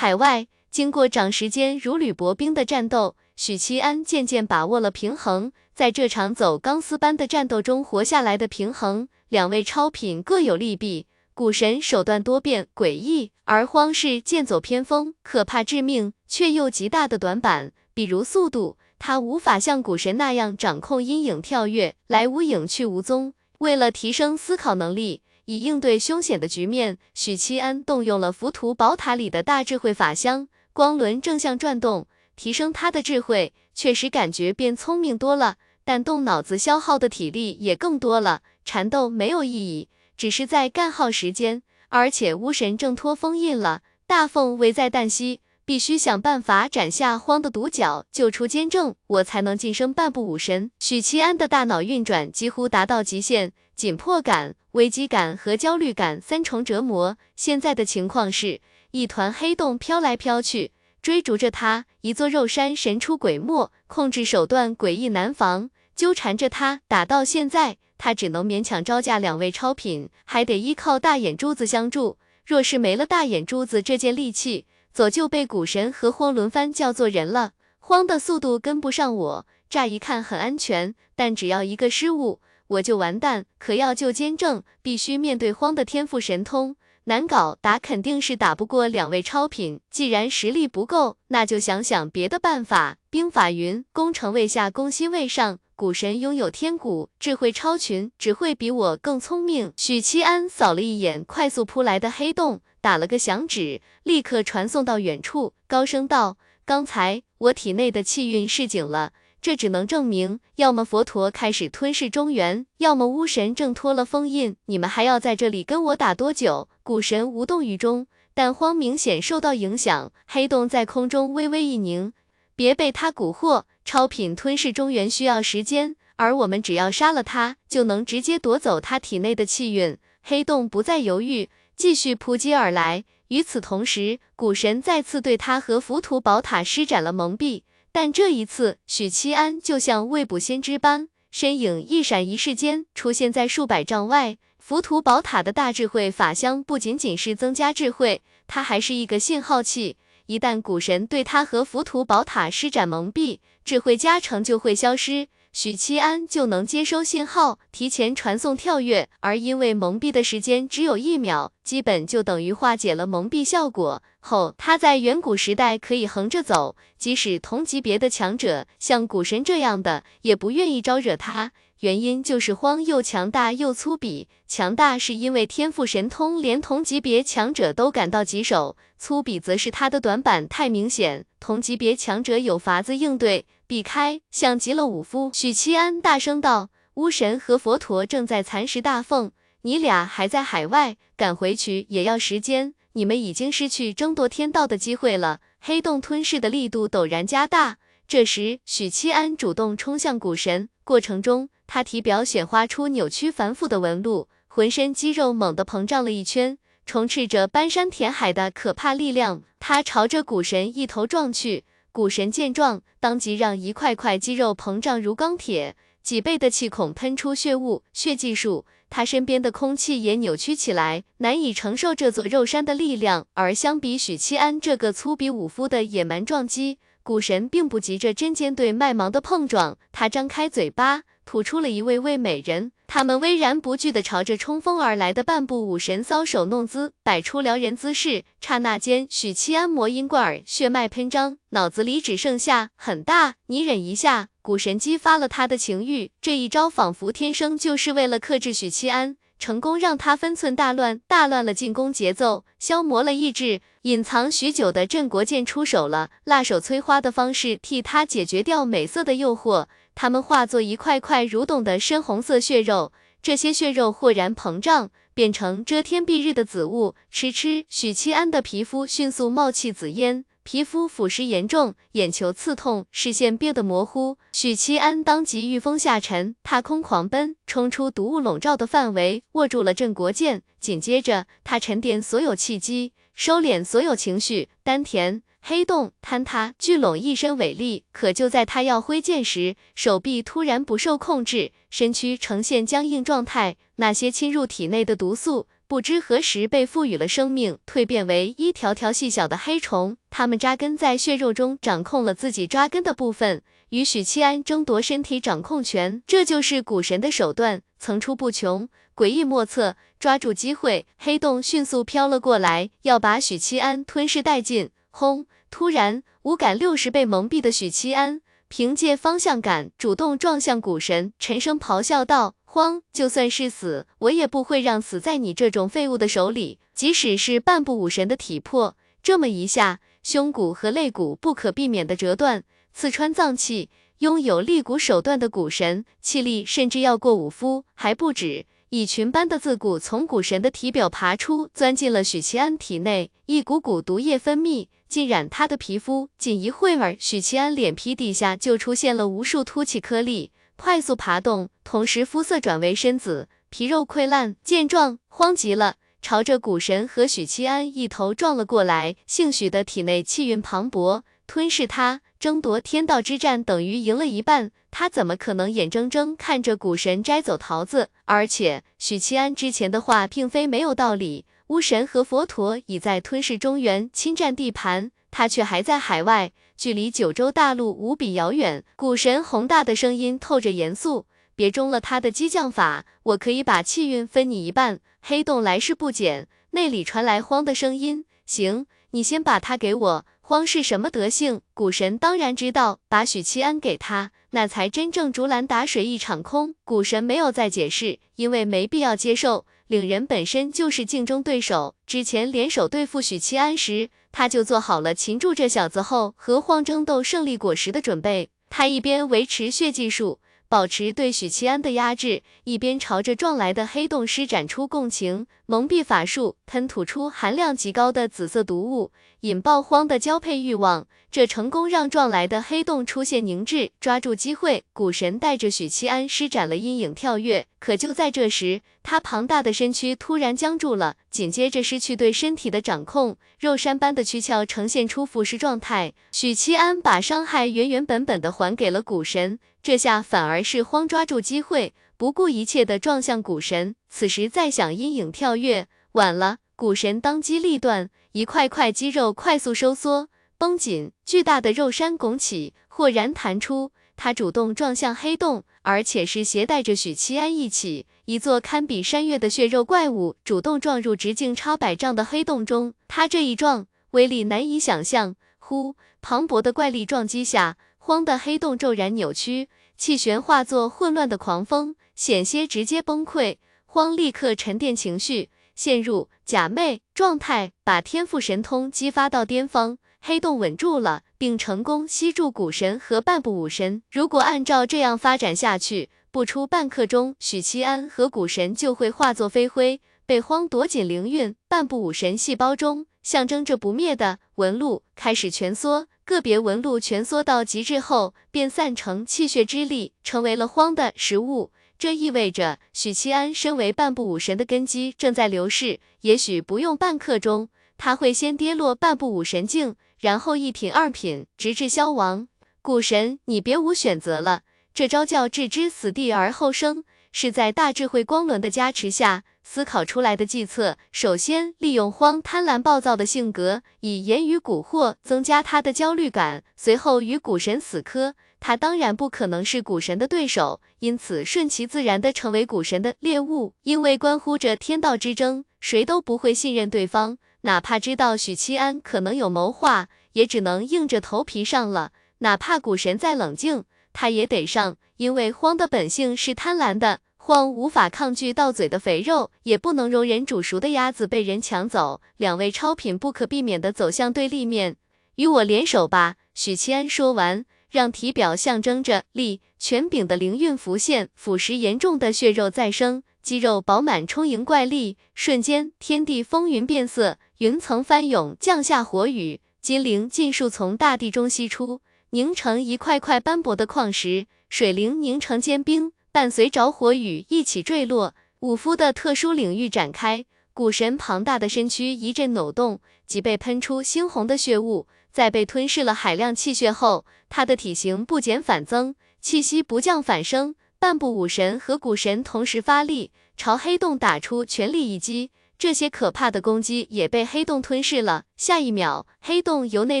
海外，经过长时间如履薄冰的战斗，许七安渐渐把握了平衡。在这场走钢丝般的战斗中活下来的平衡，两位超品各有利弊。古神手段多变诡异，而荒是剑走偏锋，可怕致命，却又极大的短板，比如速度，他无法像古神那样掌控阴影跳跃，来无影去无踪。为了提升思考能力，以应对凶险的局面，许七安动用了浮屠宝塔里的大智慧法相，光轮正向转动，提升他的智慧，确实感觉变聪明多了。但动脑子消耗的体力也更多了，缠斗没有意义，只是在干耗时间。而且巫神挣脱封印了，大凤危在旦夕，必须想办法斩下荒的独角，救出监正，我才能晋升半步武神。许七安的大脑运转几乎达到极限，紧迫感、危机感和焦虑感三重折磨。现在的情况是一团黑洞飘来飘去。追逐着他，一座肉山神出鬼没，控制手段诡异难防，纠缠着他。打到现在，他只能勉强招架两位超品，还得依靠大眼珠子相助。若是没了大眼珠子这件利器，早就被古神和荒轮番叫做人了。荒的速度跟不上我，乍一看很安全，但只要一个失误，我就完蛋。可要救监正，必须面对荒的天赋神通。难搞，打肯定是打不过两位超品。既然实力不够，那就想想别的办法。兵法云：攻城未下，攻心未上。古神拥有天蛊，智慧超群，只会比我更聪明。许七安扫了一眼快速扑来的黑洞，打了个响指，立刻传送到远处，高声道：“刚才我体内的气运示警了。”这只能证明，要么佛陀开始吞噬中原，要么巫神挣脱了封印。你们还要在这里跟我打多久？古神无动于衷，但荒明显受到影响。黑洞在空中微微一凝，别被他蛊惑。超品吞噬中原需要时间，而我们只要杀了他，就能直接夺走他体内的气运。黑洞不再犹豫，继续扑击而来。与此同时，古神再次对他和浮屠宝塔施展了蒙蔽。但这一次，许七安就像未卜先知般，身影一闪一世间出现在数百丈外。浮屠宝塔的大智慧法相不仅仅是增加智慧，它还是一个信号器。一旦古神对他和浮屠宝塔施展蒙蔽，智慧加成就会消失。许七安就能接收信号，提前传送跳跃，而因为蒙蔽的时间只有一秒，基本就等于化解了蒙蔽效果。后他在远古时代可以横着走，即使同级别的强者像古神这样的，也不愿意招惹他。原因就是荒又强大又粗鄙，强大是因为天赋神通连同级别强者都感到棘手，粗鄙则是他的短板太明显，同级别强者有法子应对。避开，像极了武夫。许七安大声道：“巫神和佛陀正在蚕食大凤，你俩还在海外，赶回去也要时间。你们已经失去争夺天道的机会了。”黑洞吞噬的力度陡然加大。这时，许七安主动冲向古神，过程中他体表显化出扭曲繁复的纹路，浑身肌肉猛地膨胀了一圈，充斥着搬山填海的可怕力量。他朝着古神一头撞去。古神见状，当即让一块块肌肉膨胀如钢铁，脊背的气孔喷出血雾，血技术，他身边的空气也扭曲起来，难以承受这座肉山的力量。而相比许七安这个粗鄙武夫的野蛮撞击，古神并不急着针尖对麦芒的碰撞，他张开嘴巴。吐出了一位位美人，他们巍然不惧地朝着冲锋而来的半步武神搔首弄姿，摆出撩人姿势。刹那间，许七安魔音贯耳，血脉喷张，脑子里只剩下很大，你忍一下。古神激发了他的情欲，这一招仿佛天生就是为了克制许七安，成功让他分寸大乱，大乱了进攻节奏，消磨了意志。隐藏许久的镇国剑出手了，辣手摧花的方式替他解决掉美色的诱惑。它们化作一块块蠕动的深红色血肉，这些血肉豁然膨胀，变成遮天蔽日的紫雾。吃吃，许七安的皮肤迅速冒起紫烟，皮肤腐蚀严重，眼球刺痛，视线变得模糊。许七安当即御风下沉，踏空狂奔，冲出毒雾笼罩的范围，握住了镇国剑。紧接着，他沉淀所有气机，收敛所有情绪，丹田。黑洞坍塌，聚拢一身伟力。可就在他要挥剑时，手臂突然不受控制，身躯呈现僵硬状态。那些侵入体内的毒素不知何时被赋予了生命，蜕变为一条条细小的黑虫。它们扎根在血肉中，掌控了自己抓根的部分，与许七安争夺身体掌控权。这就是古神的手段，层出不穷，诡异莫测。抓住机会，黑洞迅速飘了过来，要把许七安吞噬殆尽。轰！突然，五感六十被蒙蔽的许七安，凭借方向感主动撞向古神，沉声咆哮道：“慌！就算是死，我也不会让死在你这种废物的手里。即使是半步武神的体魄，这么一下，胸骨和肋骨不可避免的折断，刺穿脏器。拥有立骨手段的古神，气力甚至要过五夫，还不止。”蚁群般的自骨从古神的体表爬出，钻进了许七安体内，一股股毒液分泌，浸染他的皮肤。仅一会儿，许七安脸皮底下就出现了无数凸起颗粒，快速爬动，同时肤色转为深紫，皮肉溃烂。见状，慌极了，朝着古神和许七安一头撞了过来。姓许的体内气运磅礴，吞噬他。争夺天道之战等于赢了一半，他怎么可能眼睁睁看着古神摘走桃子？而且许七安之前的话并非没有道理，巫神和佛陀已在吞噬中原，侵占地盘，他却还在海外，距离九州大陆无比遥远。古神宏大的声音透着严肃，别中了他的激将法，我可以把气运分你一半。黑洞来势不减，内里传来慌的声音，行，你先把它给我。荒是什么德性？古神当然知道，把许七安给他，那才真正竹篮打水一场空。古神没有再解释，因为没必要接受。领人本身就是竞争对手，之前联手对付许七安时，他就做好了擒住这小子后和荒争斗胜利果实的准备。他一边维持血技术。保持对许七安的压制，一边朝着撞来的黑洞施展出共情蒙蔽法术，喷吐出含量极高的紫色毒物，引爆荒的交配欲望。这成功让撞来的黑洞出现凝滞。抓住机会，古神带着许七安施展了阴影跳跃。可就在这时，他庞大的身躯突然僵住了，紧接着失去对身体的掌控，肉山般的躯壳呈现出腐蚀状态。许七安把伤害原原本本的还给了古神。这下反而是荒抓住机会，不顾一切的撞向古神。此时再想阴影跳跃，晚了。古神当机立断，一块块肌肉快速收缩绷紧，巨大的肉山拱起，豁然弹出。他主动撞向黑洞，而且是携带着许七安一起。一座堪比山岳的血肉怪物主动撞入直径超百丈的黑洞中。他这一撞，威力难以想象。呼，磅礴的怪力撞击下。荒的黑洞骤然扭曲，气旋化作混乱的狂风，险些直接崩溃。荒立刻沉淀情绪，陷入假寐状态，把天赋神通激发到巅峰。黑洞稳住了，并成功吸住古神和半步武神。如果按照这样发展下去，不出半刻钟，许七安和古神就会化作飞灰，被荒夺紧灵韵。半步武神细胞中象征着不灭的纹路开始蜷缩。个别纹路蜷缩到极致后，便散成气血之力，成为了荒的食物。这意味着许七安身为半步武神的根基正在流逝，也许不用半刻钟，他会先跌落半步武神境，然后一品二品，直至消亡。古神，你别无选择了，这招叫置之死地而后生，是在大智慧光轮的加持下。思考出来的计策，首先利用荒贪婪暴躁的性格，以言语蛊惑，增加他的焦虑感。随后与古神死磕，他当然不可能是古神的对手，因此顺其自然的成为古神的猎物。因为关乎着天道之争，谁都不会信任对方，哪怕知道许七安可能有谋划，也只能硬着头皮上了。哪怕古神再冷静，他也得上，因为荒的本性是贪婪的。荒无法抗拒到嘴的肥肉，也不能容忍煮熟的鸭子被人抢走。两位超品不可避免的走向对立面，与我联手吧。许七安说完，让体表象征着力权柄的灵韵浮现，腐蚀严重的血肉再生，肌肉饱满充盈怪力。瞬间，天地风云变色，云层翻涌，降下火雨，金灵尽数从大地中吸出，凝成一块块斑驳的矿石。水灵凝成坚冰。伴随着火雨一起坠落，五夫的特殊领域展开，古神庞大的身躯一阵扭动，即被喷出猩红的血雾。在被吞噬了海量气血后，他的体型不减反增，气息不降反升。半步武神和古神同时发力，朝黑洞打出全力一击。这些可怕的攻击也被黑洞吞噬了。下一秒，黑洞由内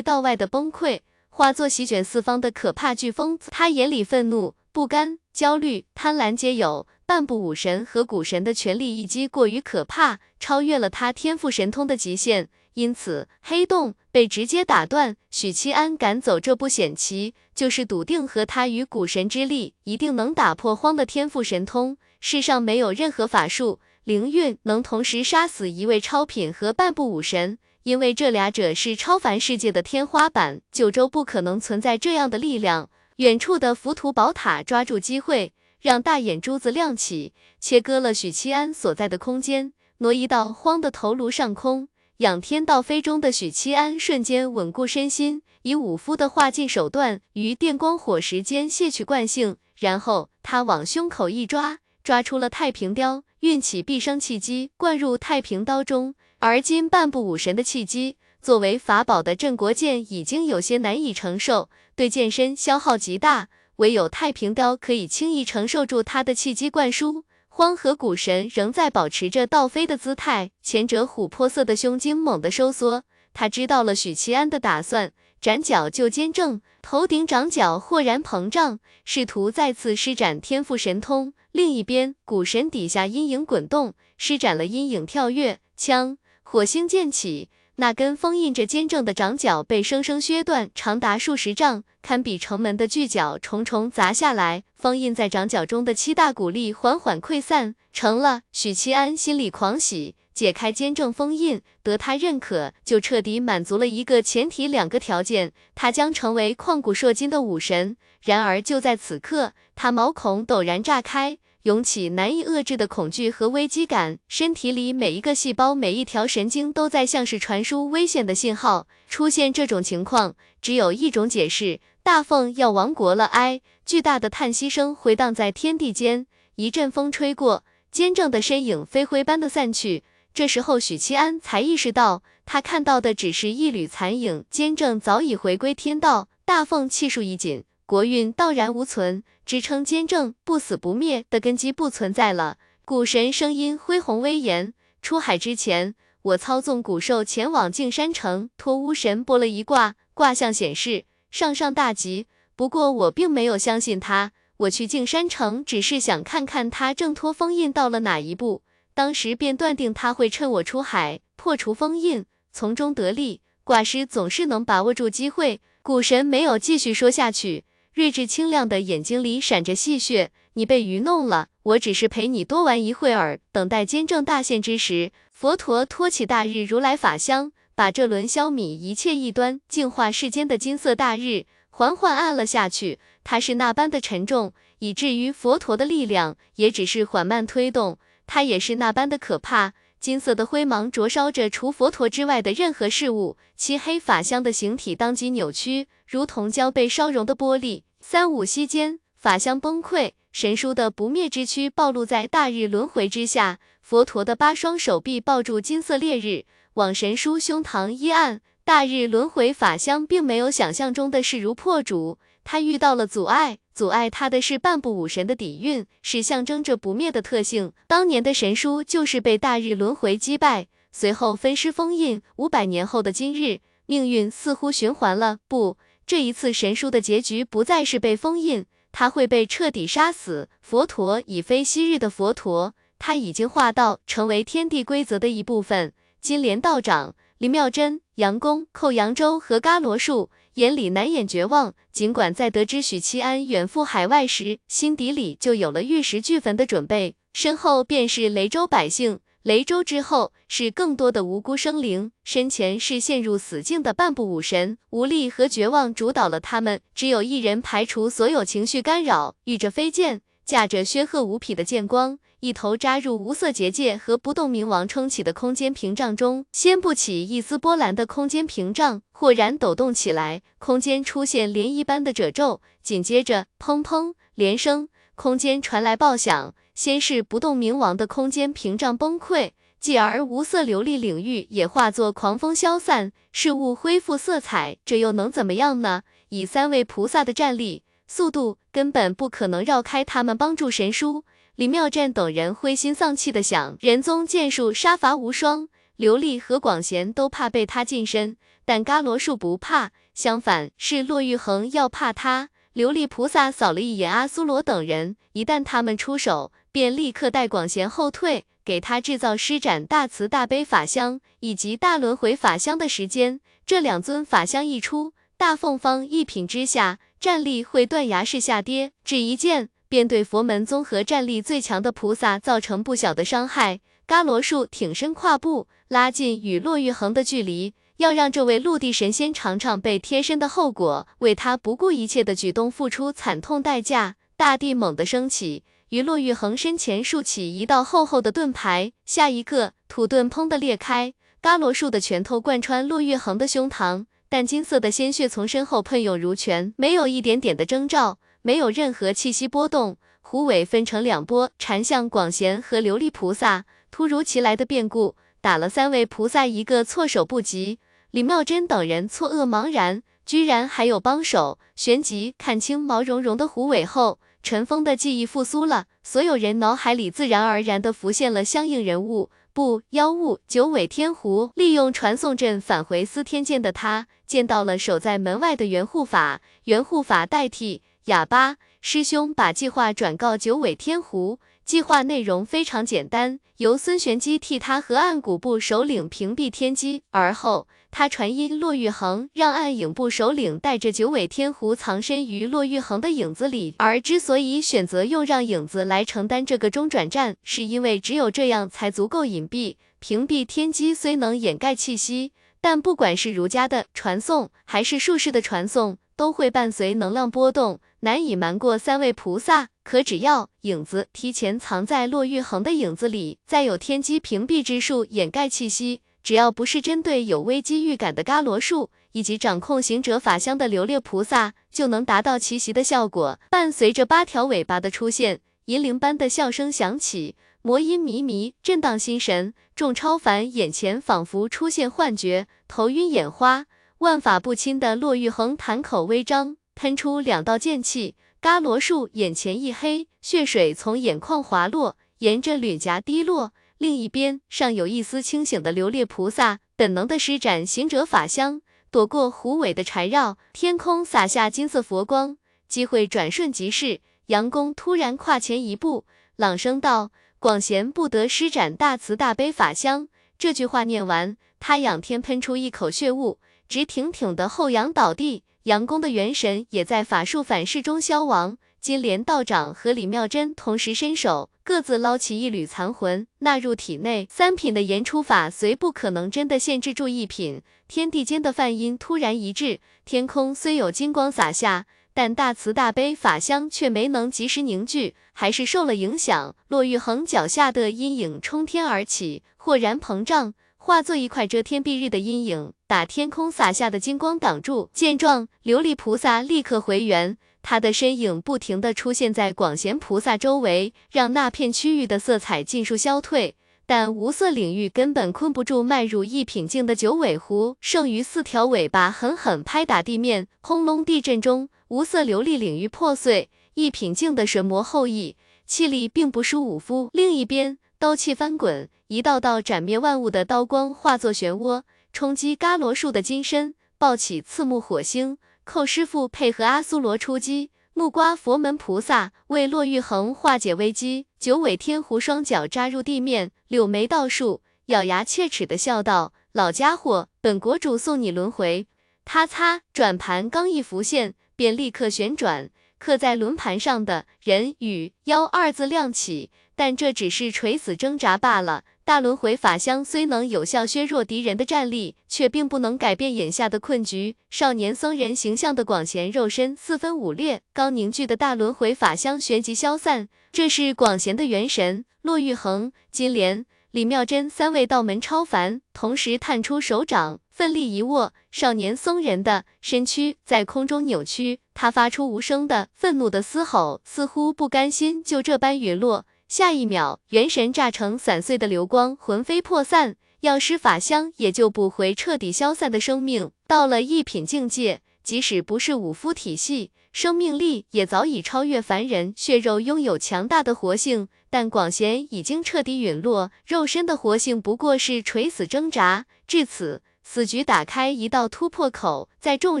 到外的崩溃，化作席卷四方的可怕飓风。他眼里愤怒、不甘、焦虑、贪婪皆有。半部武神和古神的全力一击过于可怕，超越了他天赋神通的极限，因此黑洞被直接打断。许七安赶走这步险棋，就是笃定和他与古神之力一定能打破荒的天赋神通。世上没有任何法术灵运能同时杀死一位超品和半部武神，因为这俩者是超凡世界的天花板，九州不可能存在这样的力量。远处的浮屠宝塔抓住机会。让大眼珠子亮起，切割了许七安所在的空间，挪移到荒的头颅上空。仰天倒飞中的许七安瞬间稳固身心，以武夫的化劲手段于电光火石间卸去惯性，然后他往胸口一抓，抓出了太平雕，运起毕生气机灌入太平刀中。而今半部武神的气机，作为法宝的镇国剑已经有些难以承受，对剑身消耗极大。唯有太平雕可以轻易承受住他的气机灌输。荒河古神仍在保持着倒飞的姿态，前者琥珀色的胸襟猛地收缩。他知道了许七安的打算，斩脚就肩正，头顶掌角豁然膨胀，试图再次施展天赋神通。另一边，古神底下阴影滚动，施展了阴影跳跃枪，火星溅起。那根封印着坚正的掌角被生生削断，长达数十丈，堪比城门的巨角重重砸下来。封印在掌角中的七大古力缓缓溃散，成了。许七安心里狂喜，解开坚正封印，得他认可，就彻底满足了一个前提，两个条件，他将成为旷古烁今的武神。然而就在此刻，他毛孔陡然炸开。涌起难以遏制的恐惧和危机感，身体里每一个细胞、每一条神经都在像是传输危险的信号。出现这种情况，只有一种解释：大凤要亡国了！哎，巨大的叹息声回荡在天地间。一阵风吹过，坚正的身影飞灰般的散去。这时候，许七安才意识到，他看到的只是一缕残影，坚正早已回归天道，大凤气数已尽。国运荡然无存，支撑坚正不死不灭的根基不存在了。古神声音恢宏威严，出海之前，我操纵古兽前往净山城，托巫神拨了一卦，卦象显示上上大吉。不过我并没有相信他，我去净山城只是想看看他挣脱封印到了哪一步，当时便断定他会趁我出海破除封印，从中得利。卦师总是能把握住机会。古神没有继续说下去。睿智清亮的眼睛里闪着戏谑，你被愚弄了，我只是陪你多玩一会儿，等待坚正大现之时。佛陀托起大日如来法相，把这轮消弭一切异端、净化世间的金色大日缓缓按了下去。它是那般的沉重，以至于佛陀的力量也只是缓慢推动。它也是那般的可怕，金色的灰芒灼烧着除佛陀之外的任何事物。漆黑法相的形体当即扭曲。如同将被烧融的玻璃，三五息间，法相崩溃，神书的不灭之躯暴露在大日轮回之下。佛陀的八双手臂抱住金色烈日，往神书胸膛一按。大日轮回法相并没有想象中的势如破竹，他遇到了阻碍，阻碍他的是半部武神的底蕴，是象征着不灭的特性。当年的神书就是被大日轮回击败，随后分尸封印。五百年后的今日，命运似乎循环了，不。这一次神书的结局不再是被封印，他会被彻底杀死。佛陀已非昔日的佛陀，他已经化道，成为天地规则的一部分。金莲道长、林妙真、杨公、寇扬州和伽罗树眼里难掩绝望。尽管在得知许七安远赴海外时，心底里就有了玉石俱焚的准备，身后便是雷州百姓。雷州之后是更多的无辜生灵，身前是陷入死境的半步武神，无力和绝望主导了他们。只有一人排除所有情绪干扰，御着飞剑，驾着煊赫无匹的剑光，一头扎入无色结界和不动明王撑起的空间屏障中。掀不起一丝波澜的空间屏障豁然抖动起来，空间出现涟漪般的褶皱，紧接着砰砰连声，空间传来爆响。先是不动明王的空间屏障崩溃，继而无色琉璃领域也化作狂风消散，事物恢复色彩，这又能怎么样呢？以三位菩萨的战力、速度，根本不可能绕开他们帮助神书。李妙湛等人灰心丧气的想，仁宗剑术杀伐无双，刘丽和广贤都怕被他近身，但伽罗术不怕，相反是骆玉衡要怕他。琉璃菩萨扫了一眼阿苏罗等人，一旦他们出手，便立刻带广贤后退，给他制造施展大慈大悲法相以及大轮回法相的时间。这两尊法相一出，大凤方一品之下，战力会断崖式下跌，只一剑。便对佛门综合战力最强的菩萨造成不小的伤害。伽罗树挺身跨步，拉近与骆玉衡的距离，要让这位陆地神仙尝尝被贴身的后果，为他不顾一切的举动付出惨痛代价。大地猛地升起，于骆玉衡身前竖起一道厚厚的盾牌，下一个土盾砰的裂开，伽罗树的拳头贯穿骆玉衡的胸膛，淡金色的鲜血从身后喷涌如泉，没有一点点的征兆。没有任何气息波动，虎尾分成两波，缠向广贤和琉璃菩萨。突如其来的变故，打了三位菩萨一个措手不及。李妙珍等人错愕茫然，居然还有帮手。旋即看清毛茸茸的虎尾后，陈峰的记忆复苏了，所有人脑海里自然而然的浮现了相应人物。不，妖物九尾天狐利用传送阵返回司天剑的他，见到了守在门外的原护法，原护法代替。哑巴师兄把计划转告九尾天狐，计划内容非常简单，由孙玄机替他和暗谷部首领屏蔽天机，而后他传音骆玉衡，让暗影部首领带着九尾天狐藏身于骆玉衡的影子里。而之所以选择用让影子来承担这个中转站，是因为只有这样才足够隐蔽。屏蔽天机虽能掩盖气息，但不管是儒家的传送，还是术士的传送，都会伴随能量波动。难以瞒过三位菩萨，可只要影子提前藏在骆玉衡的影子里，再有天机屏蔽之术掩盖气息，只要不是针对有危机预感的伽罗树以及掌控行者法相的琉璃菩萨，就能达到奇袭的效果。伴随着八条尾巴的出现，银铃般的笑声响起，魔音靡靡，震荡心神。众超凡眼前仿佛出现幻觉，头晕眼花，万法不侵的骆玉衡潭口微张。喷出两道剑气，伽罗树眼前一黑，血水从眼眶滑落，沿着脸颊滴落。另一边，尚有一丝清醒的琉璃菩萨，本能的施展行者法相，躲过虎尾的缠绕。天空洒下金色佛光，机会转瞬即逝。杨公突然跨前一步，朗声道：“广贤不得施展大慈大悲法相。”这句话念完，他仰天喷出一口血雾，直挺挺的后仰倒地。杨公的元神也在法术反噬中消亡。金莲道长和李妙真同时伸手，各自捞起一缕残魂，纳入体内。三品的言出法虽不可能真的限制住一品，天地间的梵音突然一致，天空虽有金光洒下，但大慈大悲法相却没能及时凝聚，还是受了影响。骆玉衡脚下的阴影冲天而起，豁然膨胀。化作一块遮天蔽日的阴影，打天空洒下的金光挡住。见状，琉璃菩萨立刻回原，他的身影不停地出现在广贤菩萨周围，让那片区域的色彩尽数消退。但无色领域根本困不住迈入一品境的九尾狐，剩余四条尾巴狠狠拍打地面，轰隆地震中，无色琉璃领域破碎。一品境的神魔后裔，气力并不输武夫。另一边。刀气翻滚，一道道斩灭万物的刀光化作漩涡，冲击伽罗树的金身，爆起刺目火星。寇师傅配合阿苏罗出击，木瓜佛门菩萨为骆玉衡化解危机。九尾天狐双脚扎入地面，柳眉倒竖，咬牙切齿的笑道：“老家伙，本国主送你轮回。”他擦，转盘刚一浮现，便立刻旋转，刻在轮盘上的人与妖二字亮起。但这只是垂死挣扎罢了。大轮回法相虽能有效削弱敌人的战力，却并不能改变眼下的困局。少年僧人形象的广贤肉身四分五裂，刚凝聚的大轮回法相旋即消散。这是广贤的元神。骆玉衡、金莲、李妙真三位道门超凡同时探出手掌，奋力一握，少年僧人的身躯在空中扭曲，他发出无声的愤怒的嘶吼，似乎不甘心就这般陨落。下一秒，元神炸成散碎的流光，魂飞魄散，药师法相也救不回彻底消散的生命。到了一品境界，即使不是武夫体系，生命力也早已超越凡人，血肉拥有强大的活性。但广贤已经彻底陨落，肉身的活性不过是垂死挣扎。至此，此局打开一道突破口。在众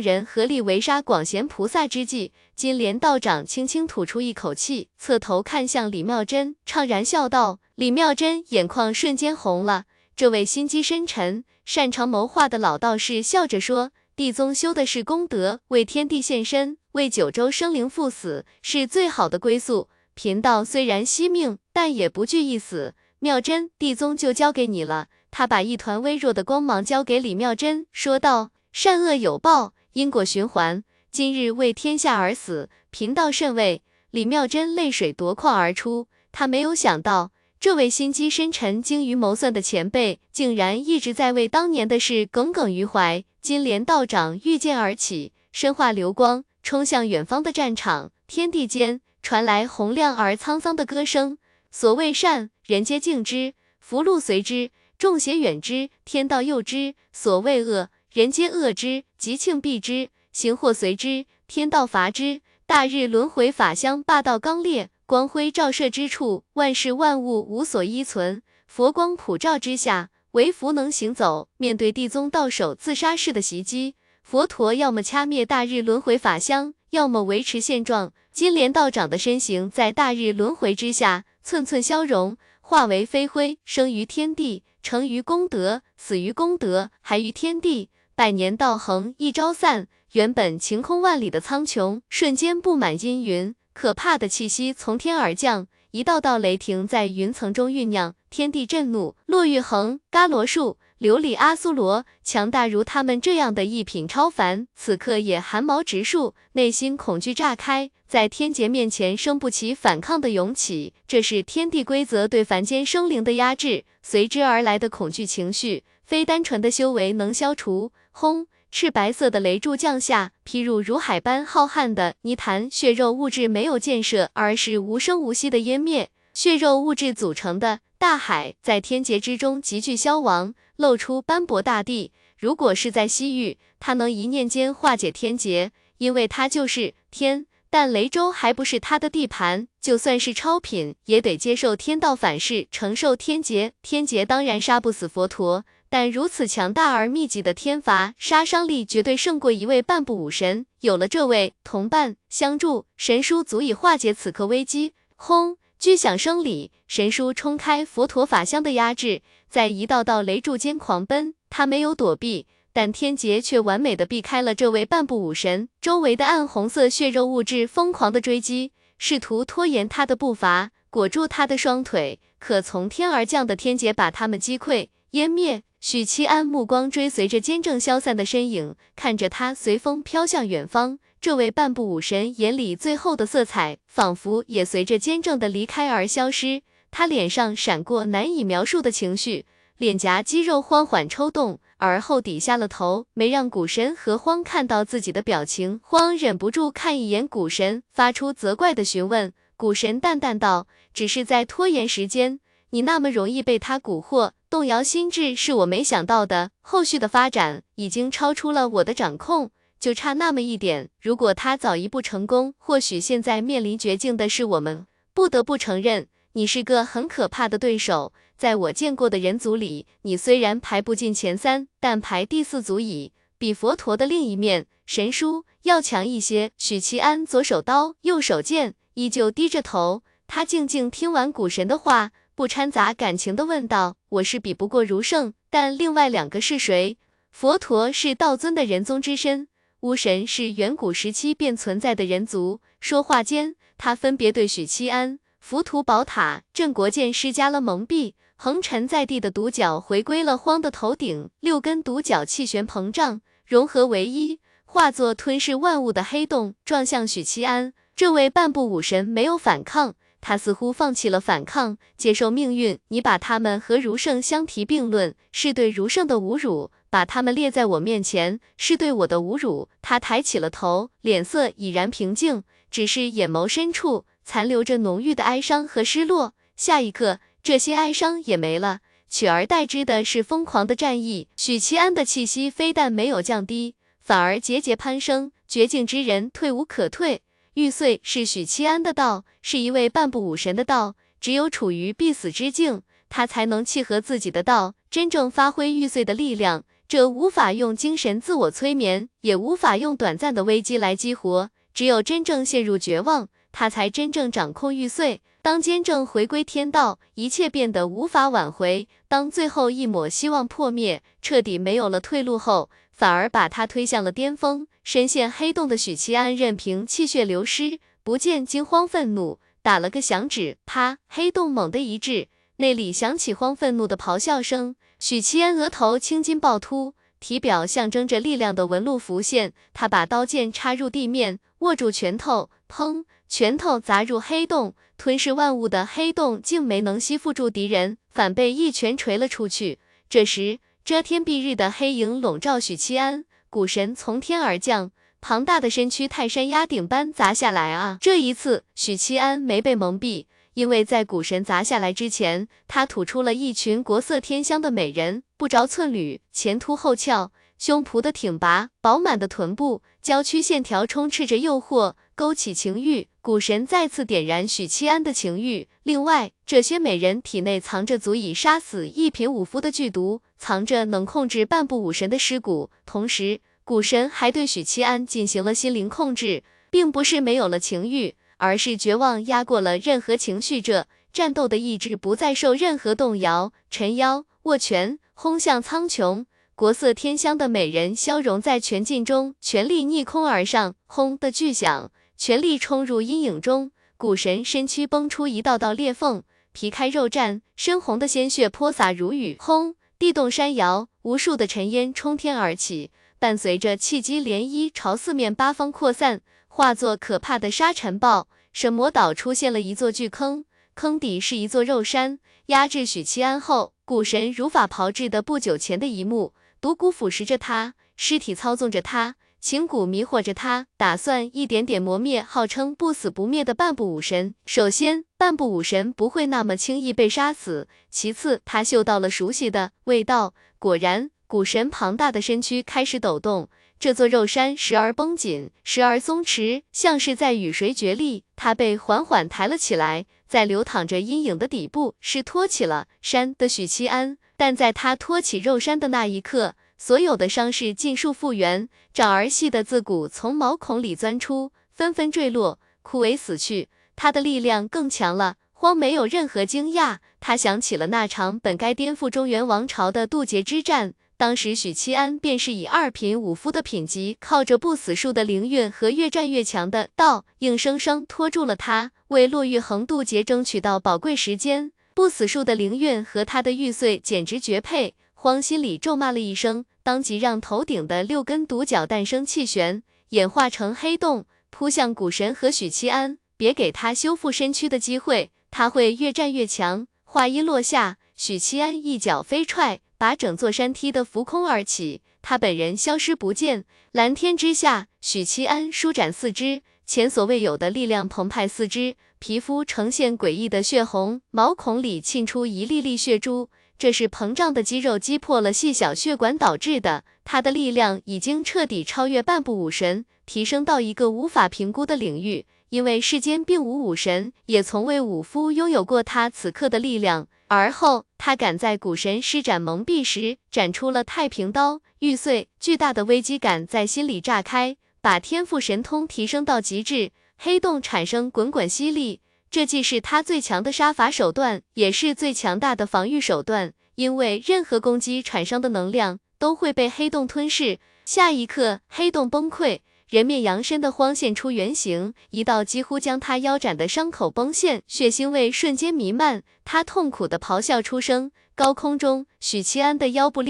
人合力围杀广贤菩萨之际，金莲道长轻轻吐出一口气，侧头看向李妙真，怅然笑道：“李妙真眼眶瞬间红了。”这位心机深沉、擅长谋划的老道士笑着说：“地宗修的是功德，为天地献身，为九州生灵赴死，是最好的归宿。贫道虽然惜命，但也不惧一死。妙真，地宗就交给你了。”他把一团微弱的光芒交给李妙真，说道：“善恶有报，因果循环。今日为天下而死，贫道甚慰。”李妙真泪水夺眶而出，他没有想到。这位心机深沉、精于谋算的前辈，竟然一直在为当年的事耿耿于怀。金莲道长御剑而起，身化流光，冲向远方的战场。天地间传来洪亮而沧桑的歌声：所谓善，人皆敬之；福禄随之，众邪远之；天道佑之。所谓恶，人皆恶之，吉庆避之；行祸随之，天道罚之。大日轮回法相，霸道刚烈。光辉照射之处，万事万物无所依存。佛光普照之下，唯福能行走。面对地宗道手自杀式的袭击，佛陀要么掐灭大日轮回法相，要么维持现状。金莲道长的身形在大日轮回之下，寸寸消融，化为飞灰，生于天地，成于功德，死于功德，还于天地。百年道恒一朝散，原本晴空万里的苍穹，瞬间布满阴云。可怕的气息从天而降，一道道雷霆在云层中酝酿，天地震怒。落玉衡、伽罗树、琉璃阿苏罗，强大如他们这样的一品超凡，此刻也寒毛直竖，内心恐惧炸开，在天劫面前生不起反抗的勇气。这是天地规则对凡间生灵的压制，随之而来的恐惧情绪，非单纯的修为能消除。轰！赤白色的雷柱降下，劈入如海般浩瀚的泥潭，血肉物质没有建设，而是无声无息的湮灭。血肉物质组成的大海，在天劫之中急剧消亡，露出斑驳大地。如果是在西域，他能一念间化解天劫，因为他就是天。但雷州还不是他的地盘，就算是超品，也得接受天道反噬，承受天劫。天劫当然杀不死佛陀。但如此强大而密集的天罚，杀伤力绝对胜过一位半步武神。有了这位同伴相助，神书足以化解此刻危机。轰！巨响声里，神书冲开佛陀法相的压制，在一道道雷柱间狂奔。他没有躲避，但天劫却完美的避开了这位半步武神。周围的暗红色血肉物质疯狂的追击，试图拖延他的步伐，裹住他的双腿。可从天而降的天劫把他们击溃、湮灭。许七安目光追随着坚正消散的身影，看着他随风飘向远方。这位半步武神眼里最后的色彩，仿佛也随着坚正的离开而消失。他脸上闪过难以描述的情绪，脸颊肌肉缓缓抽动，而后低下了头，没让古神和荒看到自己的表情。荒忍不住看一眼古神，发出责怪的询问。古神淡淡道：“只是在拖延时间。你那么容易被他蛊惑。”动摇心智是我没想到的，后续的发展已经超出了我的掌控，就差那么一点。如果他早一步成功，或许现在面临绝境的是我们。不得不承认，你是个很可怕的对手。在我见过的人族里，你虽然排不进前三，但排第四足矣，比佛陀的另一面神书要强一些。许七安左手刀，右手剑，依旧低着头。他静静听完古神的话。不掺杂感情的问道：“我是比不过儒圣，但另外两个是谁？佛陀是道尊的人宗之身，巫神是远古时期便存在的人族。”说话间，他分别对许七安、浮屠宝塔、镇国剑施加了蒙蔽。横沉在地的独角回归了荒的头顶，六根独角气旋膨胀，融合为一，化作吞噬万物的黑洞，撞向许七安。这位半步武神没有反抗。他似乎放弃了反抗，接受命运。你把他们和儒圣相提并论，是对儒圣的侮辱；把他们列在我面前，是对我的侮辱。他抬起了头，脸色已然平静，只是眼眸深处残留着浓郁的哀伤和失落。下一刻，这些哀伤也没了，取而代之的是疯狂的战意。许七安的气息非但没有降低，反而节节攀升。绝境之人，退无可退。玉碎是许七安的道，是一位半步武神的道。只有处于必死之境，他才能契合自己的道，真正发挥玉碎的力量。这无法用精神自我催眠，也无法用短暂的危机来激活。只有真正陷入绝望，他才真正掌控玉碎。当坚正回归天道，一切变得无法挽回。当最后一抹希望破灭，彻底没有了退路后，反而把他推向了巅峰。深陷黑洞的许七安任凭气血流失，不见惊慌愤怒，打了个响指，啪，黑洞猛地一滞，内里响起慌愤怒的咆哮声。许七安额头青筋暴突，体表象征着力量的纹路浮现，他把刀剑插入地面，握住拳头，砰，拳头砸入黑洞。吞噬万物的黑洞竟没能吸附住敌人，反被一拳锤了出去。这时，遮天蔽日的黑影笼罩许七安，古神从天而降，庞大的身躯泰山压顶般砸下来啊！这一次，许七安没被蒙蔽，因为在古神砸下来之前，他吐出了一群国色天香的美人，不着寸缕，前凸后翘，胸脯的挺拔，饱满的臀部，娇躯线条充斥着诱惑。勾起情欲，古神再次点燃许七安的情欲。另外，这些美人体内藏着足以杀死一品武夫的剧毒，藏着能控制半步武神的尸骨。同时，古神还对许七安进行了心灵控制，并不是没有了情欲，而是绝望压过了任何情绪，这战斗的意志不再受任何动摇。沉腰握拳，轰向苍穹。国色天香的美人消融在拳劲中，全力逆空而上，轰的巨响。全力冲入阴影中，古神身躯崩出一道道裂缝，皮开肉绽，深红的鲜血泼洒如雨。轰！地动山摇，无数的尘烟冲天而起，伴随着气机涟漪朝四面八方扩散，化作可怕的沙尘暴。神魔岛出现了一座巨坑，坑底是一座肉山。压制许七安后，古神如法炮制的不久前的一幕，毒蛊腐蚀着他，尸体操纵着他。情蛊迷惑着他，打算一点点磨灭号称不死不灭的半步武神。首先，半步武神不会那么轻易被杀死；其次，他嗅到了熟悉的味道，果然，古神庞大的身躯开始抖动，这座肉山时而绷紧，时而松弛，像是在与谁角力。他被缓缓抬了起来，在流淌着阴影的底部，是托起了山的许七安。但在他托起肉山的那一刻，所有的伤势尽数复原，长儿细的自骨从毛孔里钻出，纷纷坠落，枯萎死去。他的力量更强了。荒没有任何惊讶，他想起了那场本该颠覆中原王朝的渡劫之战，当时许七安便是以二品武夫的品级，靠着不死术的灵韵和越战越强的道，硬生生拖住了他，为骆玉衡渡劫争取到宝贵时间。不死术的灵韵和他的玉碎简直绝配。荒心里咒骂了一声。当即让头顶的六根独角诞生气旋，演化成黑洞，扑向古神和许七安。别给他修复身躯的机会，他会越战越强。话音落下，许七安一脚飞踹，把整座山踢得浮空而起，他本人消失不见。蓝天之下，许七安舒展四肢，前所未有的力量澎湃，四肢皮肤呈现诡异的血红，毛孔里沁出一粒粒血珠。这是膨胀的肌肉击破了细小血管导致的，他的力量已经彻底超越半步武神，提升到一个无法评估的领域。因为世间并无武神，也从未武夫拥有过他此刻的力量。而后，他赶在古神施展蒙蔽时，展出了太平刀，玉碎。巨大的危机感在心里炸开，把天赋神通提升到极致。黑洞产生滚滚吸力。这既是他最强的杀伐手段，也是最强大的防御手段，因为任何攻击产生的能量都会被黑洞吞噬。下一刻，黑洞崩溃，人面羊身的荒现出原形，一道几乎将他腰斩的伤口崩现，血腥味瞬间弥漫，他痛苦的咆哮出声。高空中，许七安的腰部。